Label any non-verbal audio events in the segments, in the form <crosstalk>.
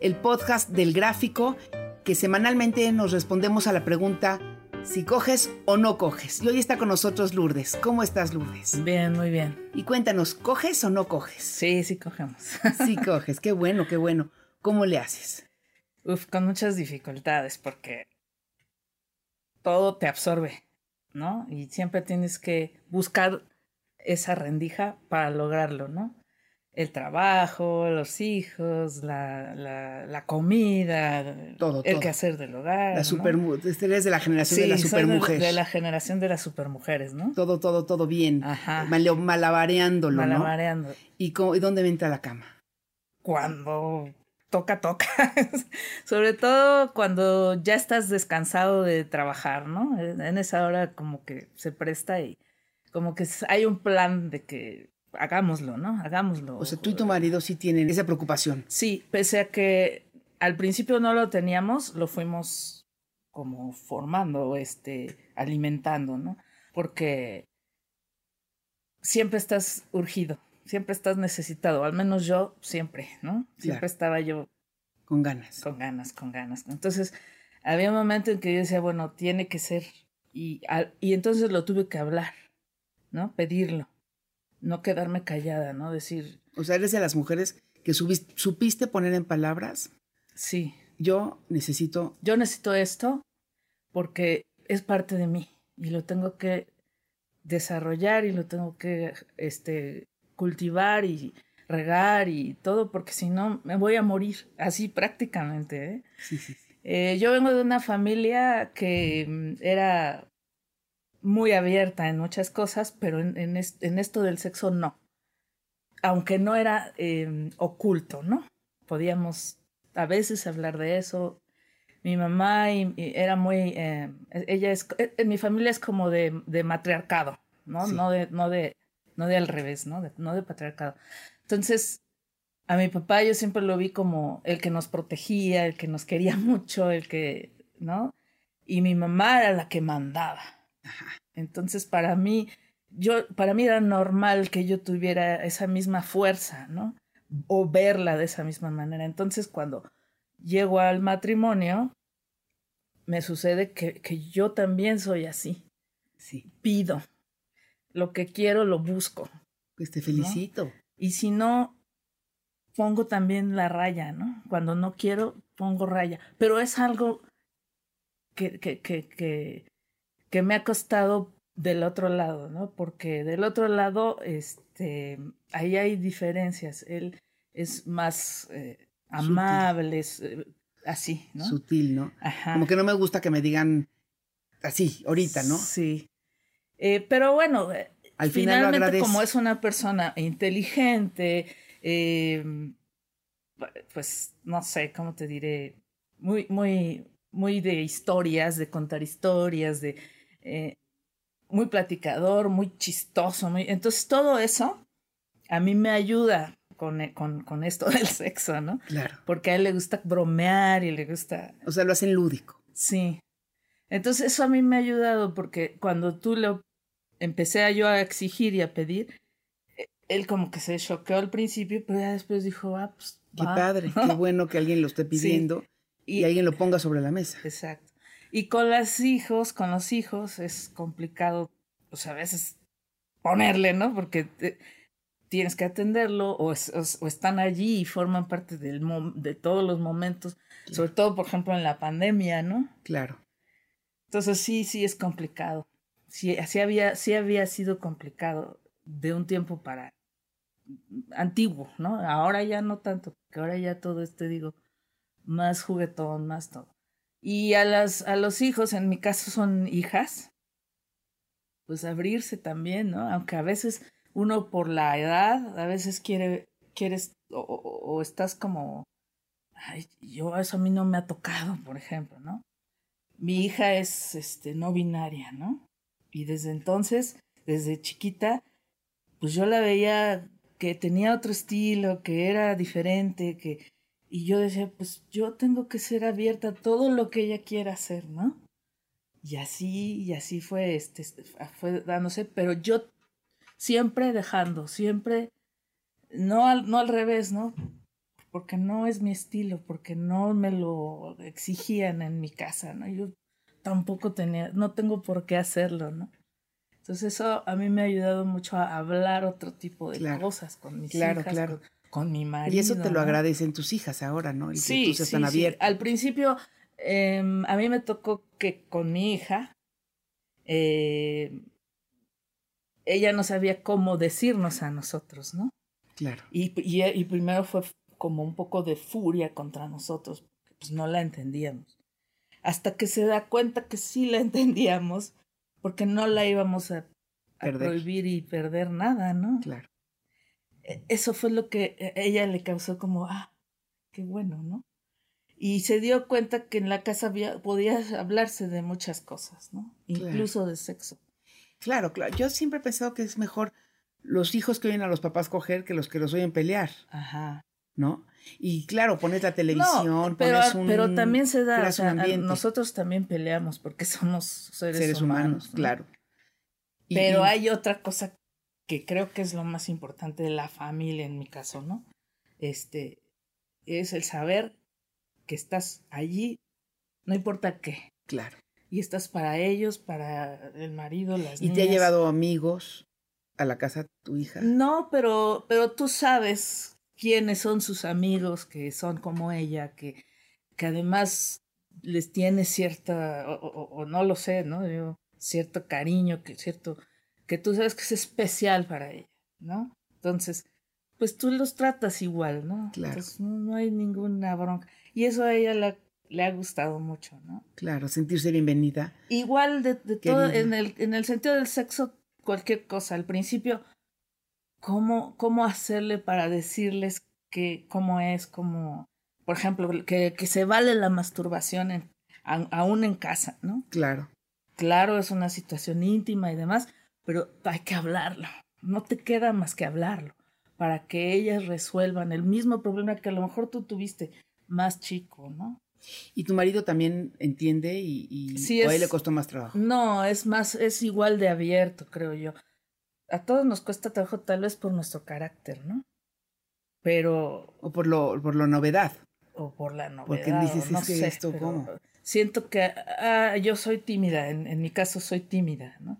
El podcast del gráfico que semanalmente nos respondemos a la pregunta si coges o no coges. Y hoy está con nosotros Lourdes. ¿Cómo estás, Lourdes? Bien, muy bien. Y cuéntanos, ¿coges o no coges? Sí, sí cogemos. <laughs> Sí coges, qué bueno, qué bueno. ¿Cómo le haces? Uf, con muchas dificultades porque todo te absorbe, ¿no? Y siempre tienes que buscar esa rendija para lograrlo, ¿no? El trabajo, los hijos, la, la, la comida, Todo, el todo. quehacer del hogar. La ¿no? super, este eres de la generación de la Sí, soy supermujer. De, la generación de las supermujeres, ¿no? Todo, todo, todo bien. Ajá. Mal- malabareándolo, ¿no? Malabareando. ¿Y, cómo- ¿Y dónde me entra la cama? cuando toca, toca. <laughs> Sobre todo cuando ya estás descansado de trabajar, ¿no? En esa hora como que se presta y como que hay un plan de que hagámoslo, ¿no? Hagámoslo. O sea, tú y tu marido sí tienen esa preocupación. Sí, pese a que al principio no lo teníamos, lo fuimos como formando, este, alimentando, ¿no? Porque siempre estás urgido, siempre estás necesitado, al menos yo siempre, ¿no? Siempre Claro. estaba yo Con ganas. con ganas, con ganas. Entonces, había un momento en que yo decía, bueno, tiene que ser, y, al- y entonces lo tuve que hablar, ¿no? Pedirlo, no quedarme callada, ¿no? Decir, O sea, eres de las mujeres que supiste poner en palabras, sí, yo necesito, yo necesito esto porque es parte de mí y lo tengo que desarrollar y lo tengo que este, cultivar y regar y todo porque si no me voy a morir así prácticamente. ¿eh? sí, sí, sí. Eh, yo vengo de una familia que mm, era muy abierta en muchas cosas, pero en, en es- en esto del sexo no. Aunque no era eh, oculto, ¿no? Podíamos a veces hablar de eso. Mi mamá y- y era muy, eh, ella es, eh, en mi familia es como de, de matriarcado, ¿no? Sí. No de, no de, no de al revés, ¿no? De- no de patriarcado. Entonces, a mi papá yo siempre lo vi como el que nos protegía, el que nos quería <laughs> mucho, el que, ¿no? Y mi mamá era la que mandaba. Entonces, para mí, yo, para mí era normal que yo tuviera esa misma fuerza, ¿no? O verla de esa misma manera. Entonces, cuando llego al matrimonio, me sucede que, que yo también soy así. sí. Pido. Lo que quiero, lo busco. Pues te felicito. Y si no, pongo también la raya, ¿no? Cuando no quiero, pongo raya. Pero es algo que, que, que, que, que me ha costado del otro lado, ¿no? Porque del otro lado, este, ahí hay diferencias. Él es más eh, amable, es, eh, así, ¿no? Sutil, ¿no? Ajá. Como que no me gusta que me digan así, ahorita, ¿no? Sí. Eh, pero bueno, Al final finalmente como es una persona inteligente, eh, pues no sé, ¿cómo te diré? Muy, muy, muy de historias, de contar historias, de eh, muy platicador, muy chistoso, muy... entonces todo eso a mí me ayuda con, eh, con, con esto <laughs> del sexo, ¿no? Claro. Porque a él le gusta bromear y le gusta O sea, lo hacen lúdico. Sí. Entonces eso a mí me ha ayudado porque cuando tú le empecé a yo a exigir y a pedir, e, él como que se choqueó al principio, pero ya después dijo, ah, pues. Qué padre, qué <laughs> bueno que alguien lo esté pidiendo y, alguien lo ponga sobre la mesa. Exacto. Y con los hijos, con los hijos es complicado, pues a veces ponerle, ¿no? Porque tienes que atenderlo o, están allí y forman parte del de todos los momentos, sobre todo, por ejemplo, en la pandemia, ¿no? Claro. Entonces sí, sí es complicado. Sí, había, sí había sido complicado de un tiempo para antiguo, ¿no? Ahora ya no tanto, porque ahora ya todo este, digo, más juguetón, más todo. Y a, las, a los hijos, en mi caso son hijas, pues abrirse también, ¿no? Aunque a veces uno por la edad, a veces quiere, quieres, o, estás como, ay, yo eso a mí no me ha tocado, por ejemplo, ¿no? Mi hija es, este, no binaria, ¿no? Y desde entonces, desde chiquita, pues yo la veía que tenía otro estilo, que era diferente, que... Y yo decía, pues yo tengo que ser abierta a todo lo que ella quiera hacer, ¿no? Y así, y así fue, este, fue dándose, pero yo siempre dejando, siempre, no al, no al revés, ¿no? Porque no es mi estilo, porque no me lo exigían en mi casa, ¿no? Yo tampoco tenía, no tengo por qué hacerlo, ¿no? Entonces eso a mí me ha ayudado mucho a hablar otro tipo de cosas con mis hijas, claro. Con, mi marido. Y eso te lo agradecen tus hijas ahora, ¿no? sí, sí, sí. Al principio em, a mí me tocó que con mi hija eh, ella no sabía cómo decirnos a nosotros, ¿no? Claro. Y, y, primero fue como un poco de furia contra nosotros, porque pues no la entendíamos. Hasta que se da cuenta que sí la <laughs> entendíamos, porque no la íbamos a, prohibir y perder nada, ¿no? Claro. E, eso fue lo que e, ella le causó como, ah, qué bueno, ¿no? Y se dio cuenta que en la casa había, podía hablarse de muchas cosas, ¿no? Incluso de sexo. Claro, claro. Yo siempre he pensado que es mejor los hijos que oyen a los papás coger que los que los oyen pelear. Aja. ¿No? Y claro, pones la televisión, pero, pones un, pero también se da, o sea, nosotros también peleamos porque <laughs> somos seres, humanos, claro. pero hay otra cosa que creo que es lo más importante de la familia en mi caso, ¿no? Este es el saber que estás allí, no importa qué. Claro y estás para ellos, para el marido, las ¿Y te ha llevado amigos a la casa tu hija? No, pero, pero tú sabes quiénes son sus amigos, que son como ella, que, que además les tiene cierta, o, no lo sé, ¿no? Yo, cierto cariño, que cierto, que tú sabes que es especial para ella, ¿no? Entonces, pues tú los tratas igual, ¿no? Claro. Entonces, no, no hay ninguna bronca. Y eso a ella la le ha gustado mucho, ¿no? Claro, sentirse bienvenida. Igual de, todo, en el, en el sentido del sexo, cualquier cosa. Al principio, ¿cómo, cómo hacerle para decirles que cómo es, cómo, por ejemplo, que, que se vale la masturbación en, aún en casa, ¿no? Claro. Claro, es una situación íntima y demás, pero hay que hablarlo. No te queda más que hablarlo para que ellas resuelvan el mismo problema que a lo mejor tú tuviste más chico, ¿no? ¿Y tu marido también entiende y, y a él le costó más trabajo? No, es más, es igual de abierto, creo yo. A todos nos cuesta trabajo tal vez por nuestro carácter, ¿no? Pero... O por lo, por la novedad. O por la novedad. Porque dices, no sé, esto cómo. Siento que ah, yo soy tímida, en, en mi caso soy tímida, ¿no?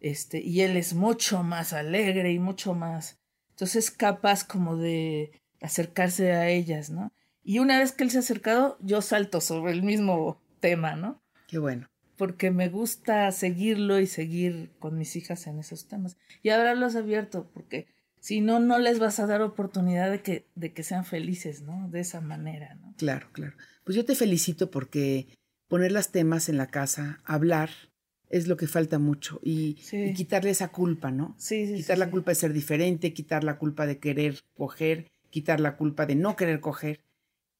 Este, y él es mucho más alegre y mucho más... Entonces es capaz como de acercarse a ellas, ¿no? Y una vez que él se ha acercado, yo salto sobre el mismo tema, ¿no? Qué bueno. Porque me gusta seguirlo y seguir con mis hijas en esos temas. Y hablarlos abierto, porque si no, no les vas a dar oportunidad de que, de que sean felices, ¿no? De esa manera, ¿no? Claro, claro. Pues yo te felicito porque poner las temas en la casa, hablar, es lo que falta mucho. Y, quitarle esa culpa, ¿no? Sí, sí. Quitar la culpa de ser diferente, quitar la culpa de querer coger, quitar la culpa de no querer coger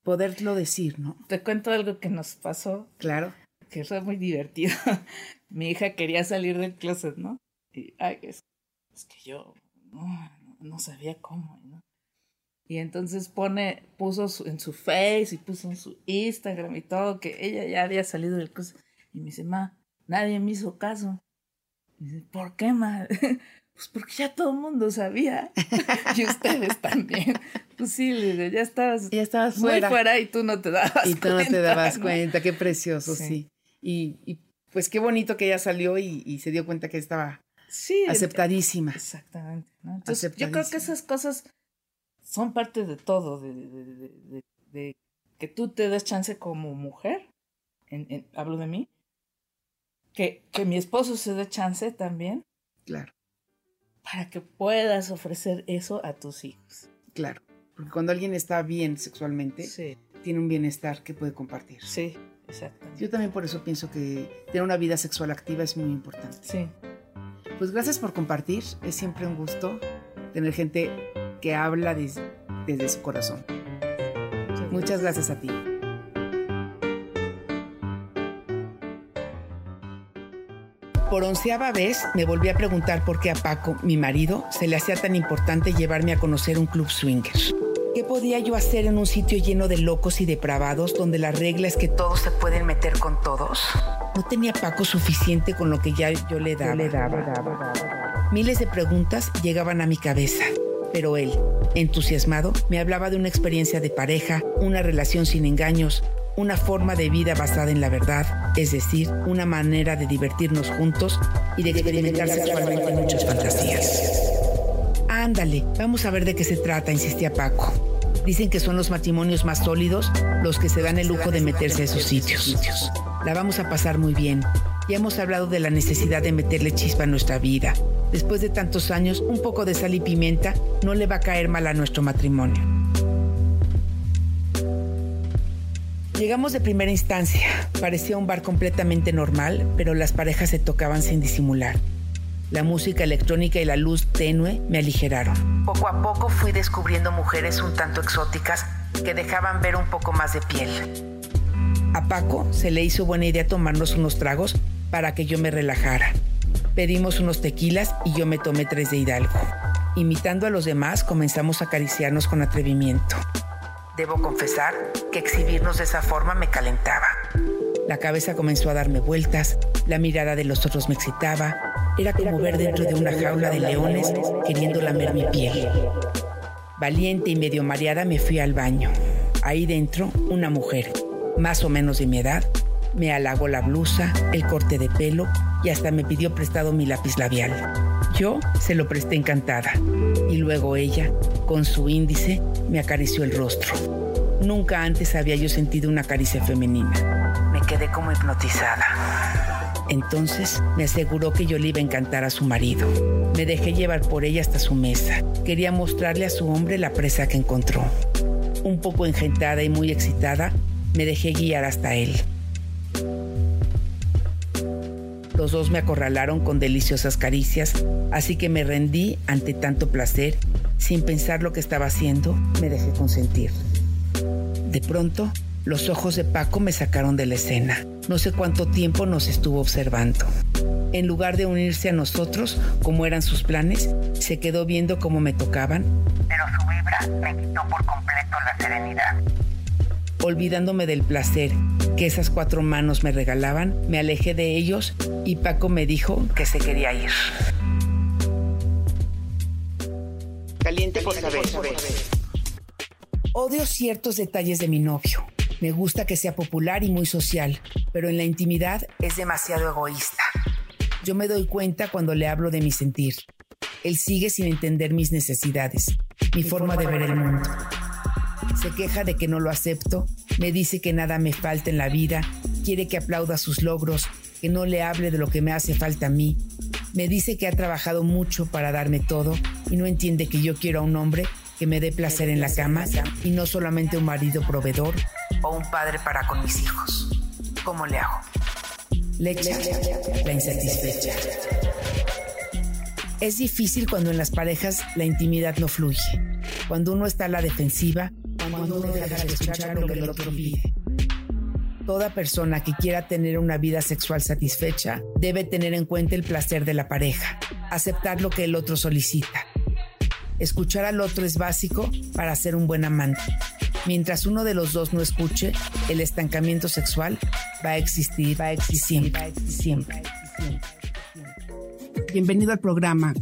poderlo decir, ¿no? Te cuento algo que nos pasó. Claro. Que fue muy divertido. <laughs> Mi hija quería salir del closet, ¿no? Y, ay, es, que yo no, sabía cómo, ¿no? Y entonces pone, puso en su Face y puso en su Instagram y todo que ella ya había salido del closet. Y me dice, ma, nadie me hizo caso. ¿por qué mal? <laughs> Pues porque ya todo el mundo sabía. <laughs> y ustedes también. <laughs> Pues sí, ya estabas, ya estabas muy fuera. y tú no te dabas cuenta. Y tú no te dabas cuenta, qué precioso, sí. Y, pues qué bonito que ella salió y, se dio cuenta que estaba sí, aceptadísima. Exactamente. Entonces, yo creo que esas cosas son parte de todo, de, que tú te des chance como mujer, hablo de mí, que, que mi esposo se dé chance también. Claro para que puedas ofrecer eso a tus hijos. Claro, porque cuando alguien está bien sexualmente, tiene un bienestar que puede compartir. Sí, exactamente. Yo también por eso pienso que tener una vida sexual activa es muy importante. Sí. Pues gracias por compartir, es siempre un gusto tener gente que habla desde, desde su corazón. Muchas gracias a ti. Por onceava vez me volví a preguntar por qué a Paco, mi marido, se le hacía tan importante llevarme a conocer un club swinger. ¿Qué podía yo hacer en un sitio lleno de locos y depravados donde la regla es que todos se pueden meter con todos? No tenía Paco suficiente con lo que ya yo le daba. le daba. Miles de preguntas llegaban a mi cabeza, pero él, entusiasmado, me hablaba de una experiencia de pareja, una relación sin engaños, una forma de vida basada en la verdad, es decir, una manera de divertirnos juntos y de experimentar sexualmente muchas fantasías. Ándale, vamos a ver de qué se trata, insistía Paco. Dicen que son los matrimonios más sólidos los que se dan el lujo de meterse a esos sitios. La vamos a pasar muy bien. Ya hemos hablado de la necesidad de meterle chispa a nuestra vida. Después de tantos años, un poco de sal y pimienta no le va a caer mal a nuestro matrimonio. Llegamos de primera instancia. Parecía un bar completamente normal, pero las parejas se tocaban sin disimular. La música electrónica y la luz tenue me aligeraron. Poco a poco fui descubriendo mujeres un tanto exóticas que dejaban ver un poco más de piel. A Paco se le hizo buena idea tomarnos unos tragos para que yo me relajara. Pedimos unos tequilas y yo me tomé tres de Hidalgo. Imitando a los demás, comenzamos a acariciarnos con atrevimiento. Debo confesar que exhibirnos de esa forma me calentaba. La cabeza comenzó a darme vueltas, la mirada de los otros me excitaba, era como ver dentro de una jaula de leones queriendo lamer mi piel. Valiente y medio mareada me fui al baño. Ahí dentro, una mujer, más o menos de mi edad, me halagó la blusa, el corte de pelo y hasta me pidió prestado mi lápiz labial. Yo se lo presté encantada y luego ella, con su índice, me acarició el rostro. Nunca antes había yo sentido una caricia femenina. Me quedé como hipnotizada. Entonces me aseguró que yo le iba a encantar a su marido. Me dejé llevar por ella hasta su mesa. Quería mostrarle a su hombre la presa que encontró. Un poco engentada y muy excitada, me dejé guiar hasta él. Los dos me acorralaron con deliciosas caricias, así que me rendí ante tanto placer. Sin pensar lo que estaba haciendo, me dejé consentir. De pronto, los ojos de Paco me sacaron de la escena. No sé cuánto tiempo nos estuvo observando. En lugar de unirse a nosotros, como eran sus planes, se quedó viendo cómo me tocaban, pero su vibra me quitó por completo la serenidad. Olvidándome del placer que esas cuatro manos me regalaban, me alejé de ellos y Paco me dijo que se quería ir. Caliente por saber. Odio ciertos detalles de mi novio. Me gusta que sea popular y muy social, pero en la intimidad es demasiado egoísta. Yo me doy cuenta cuando le hablo de mi sentir. Él sigue sin entender mis necesidades, mi, forma, de ver el mundo. Se queja de que no lo acepto, me dice que nada me falta en la vida, quiere que aplauda sus logros, que no le hable de lo que me hace falta a mí. Me dice que ha trabajado mucho para darme todo y no entiende que yo quiero a un hombre que me dé placer en la cama y no solamente un marido proveedor o un padre para con mis hijos. ¿Cómo le hago? Leche, la insatisfecha. Es difícil cuando en las parejas la intimidad no fluye, cuando uno está a la defensiva, cuando uno deja de escuchar lo que el otro pide. Toda persona que quiera tener una vida sexual satisfecha debe tener en cuenta el placer de la pareja, aceptar lo que el otro solicita. Escuchar al otro es básico para ser un buen amante. Mientras uno de los dos no escuche, el estancamiento sexual va a existir, va a existir siempre, siempre. Bienvenido al programa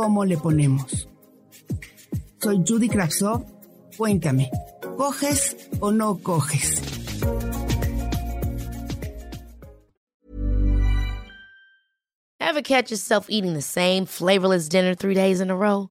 ¿Cómo le ponemos? Soy Judy Kravsov. Cuéntame, ¿coges o no coges? Ever catch yourself eating the same flavorless dinner three days in a row?